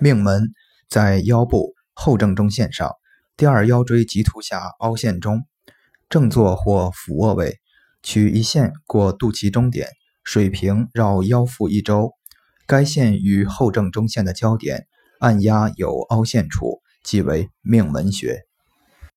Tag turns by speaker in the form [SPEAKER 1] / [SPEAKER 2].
[SPEAKER 1] 命门在腰部后正中线上第二腰椎棘突下凹陷中。正坐或俯卧位取一线过肚脐中点水平绕腰腹一周该线与后正中线的交点按压有凹陷处即为命门穴。